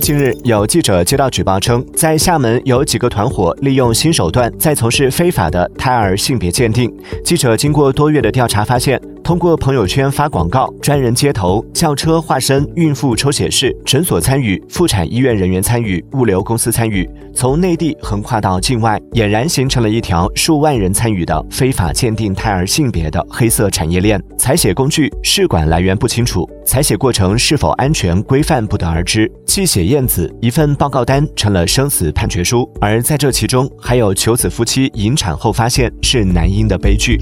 近日，有记者接到举报称，在厦门有几个团伙利用新手段在从事非法的胎儿性别鉴定。记者经过多月的调查发现。通过朋友圈发广告、专人接头、轿车化身孕妇抽血室、诊所参与、妇产医院人员参与、物流公司参与，从内地横跨到境外，俨然形成了一条数万人参与的非法鉴定胎儿性别的黑色产业链。采血工具、试管来源不清楚，采血过程是否安全规范不得而知。寄血验子一份报告单成了生死判决书，而在这其中，还有求子夫妻引产后发现是男婴的悲剧。